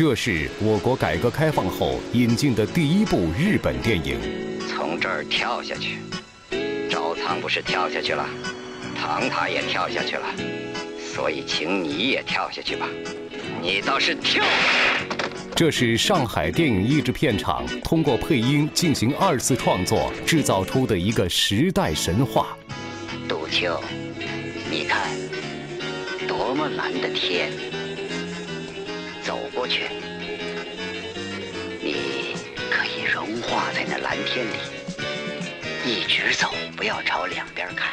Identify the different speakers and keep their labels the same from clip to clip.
Speaker 1: 这是我国改革开放后引进的第一部日本电影。
Speaker 2: 从这儿跳下去，赵仓不是跳下去了，唐塔也跳下去了，所以请你也跳下去吧。你倒是跳！
Speaker 1: 这是上海电影译制片厂通过配音进行二次创作制造出的一个时代神话。
Speaker 2: 杜秋，你看，多么蓝的天！走过去，你可以融化在那蓝天里，一直走，不要朝两边看，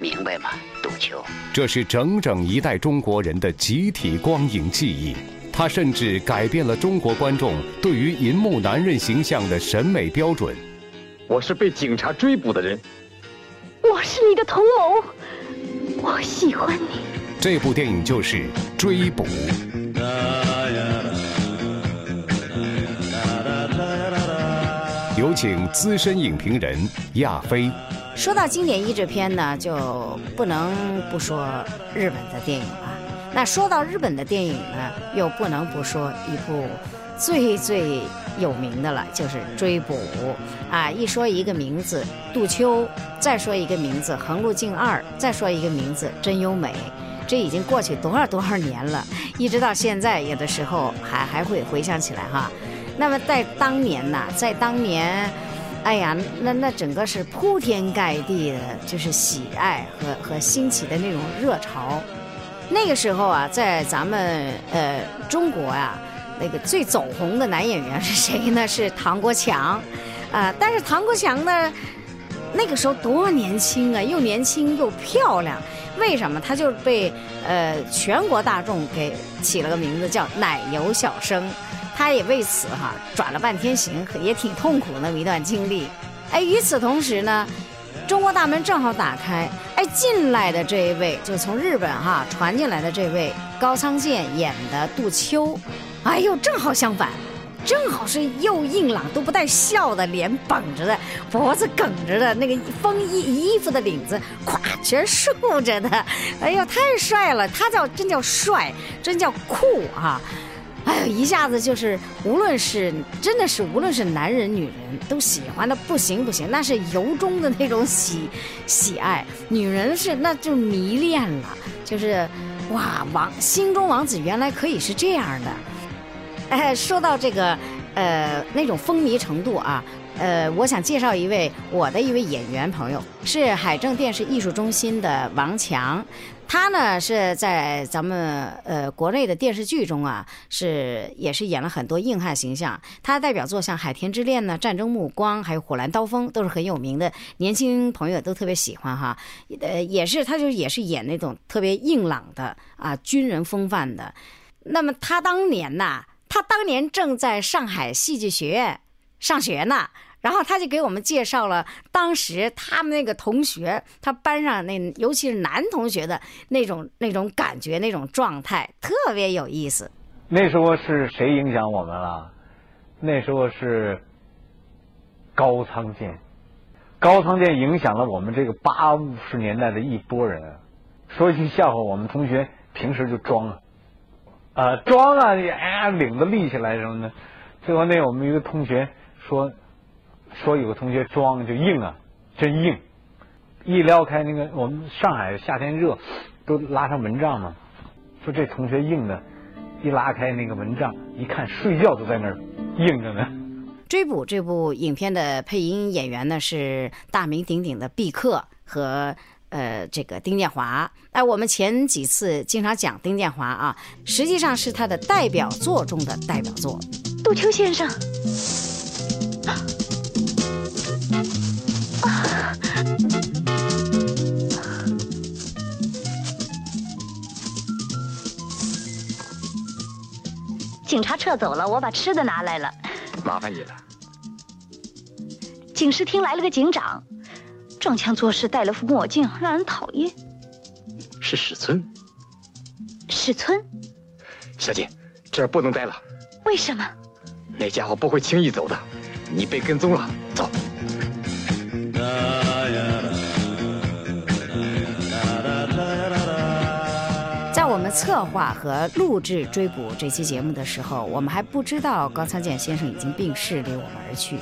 Speaker 2: 明白吗，杜秋？
Speaker 1: 这是整整一代中国人的集体光影记忆。它甚至改变了中国观众对于银幕男人形象的审美标准。
Speaker 3: 我是被警察追捕的人。
Speaker 4: 我是你的同谋，我喜欢你。
Speaker 1: 这部电影就是《追捕》。有请资深影评人亚飞。
Speaker 5: 说到经典译制片呢，就不能不说日本的电影了。那说到日本的电影呢，又不能不说一部最最有名的了，就是《追捕》啊！一说一个名字，杜秋；再说一个名字，横路径二；再说一个名字，真优美。这已经过去多少多少年了，一直到现在，有的时候还还会回想起来哈。那么在当年呐，在当年，哎呀，那那整个是铺天盖地的，就是喜爱和和兴起的那种热潮。那个时候啊，在咱们呃中国啊，那个最走红的男演员是谁呢？是唐国强，啊，但是唐国强呢，那个时候多年轻啊，又年轻又漂亮。为什么？他就被呃全国大众给起了个名字叫“奶油小生”，他也为此哈转了半天型，也挺痛苦那么一段经历。哎，与此同时呢。中国大门正好打开，哎，进来的这一位就从日本哈传进来的这位高仓健演的杜秋，哎呦，正好相反，正好是又硬朗都不带笑的，脸绷着的，脖子梗着的，那个风衣衣服的领子咵全竖着的，哎呦，太帅了，他叫真叫帅，真叫酷啊！哎呦，一下子就是，无论是真的是，无论是男人女人，都喜欢的不行不行，那是由衷的那种喜喜爱。女人是那就迷恋了，就是哇，王心中王子原来可以是这样的。哎，说到这个，呃，那种风靡程度啊，呃，我想介绍一位我的一位演员朋友，是海政电视艺术中心的王强。他呢是在咱们呃国内的电视剧中啊，是也是演了很多硬汉形象。他代表作像《海天之恋》呢，《战争目光》还有《火蓝刀锋》都是很有名的，年轻朋友都特别喜欢哈。呃，也是他就也是演那种特别硬朗的啊军人风范的。那么他当年呐，他当年正在上海戏剧学院上学呢。然后他就给我们介绍了当时他们那个同学，他班上那尤其是男同学的那种那种感觉、那种状态，特别有意思。
Speaker 6: 那时候是谁影响我们了？那时候是高仓健，高仓健影响了我们这个八五十年代的一波人。说一句笑话，我们同学平时就装啊，啊装啊，哎呀领子立起来什么的。最后那我们一个同学说。说有个同学装就硬啊，真硬！一撩开那个，我们上海夏天热，都拉上蚊帐嘛。说这同学硬的，一拉开那个蚊帐，一看睡觉都在那儿硬着呢。
Speaker 5: 追捕这部影片的配音演员呢是大名鼎鼎的毕克和呃这个丁建华。哎，我们前几次经常讲丁建华啊，实际上是他的代表作中的代表作。
Speaker 4: 杜秋先生。警察撤走了，我把吃的拿来了。
Speaker 3: 麻烦你了。
Speaker 4: 警视厅来了个警长，装腔作势，戴了副墨镜，让人讨厌。
Speaker 3: 是史村。
Speaker 4: 史村。
Speaker 3: 小姐，这儿不能待了。
Speaker 4: 为什么？
Speaker 3: 那家伙不会轻易走的，你被跟踪了。
Speaker 5: 策划和录制《追捕》这期节目的时候，我们还不知道高仓健先生已经病逝，离我们而去。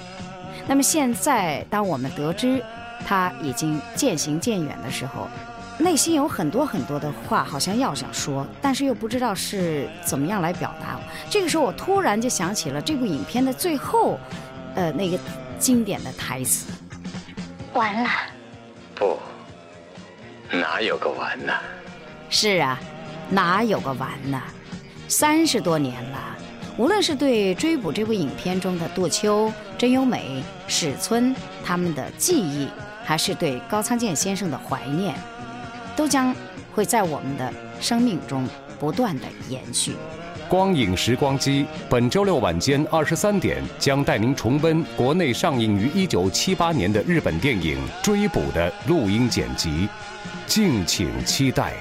Speaker 5: 那么现在，当我们得知他已经渐行渐远的时候，内心有很多很多的话，好像要想说，但是又不知道是怎么样来表达。这个时候，我突然就想起了这部影片的最后，呃，那个经典的台词：“
Speaker 4: 完了。”
Speaker 2: 不，哪有个完呢？
Speaker 5: 是啊，哪有个完呢？三十多年了，无论是对《追捕》这部影片中的杜秋、真由美、史村他们的记忆，还是对高仓健先生的怀念。都将会在我们的生命中不断的延续。
Speaker 1: 光影时光机本周六晚间二十三点将带您重温国内上映于一九七八年的日本电影《追捕》的录音剪辑，敬请期待。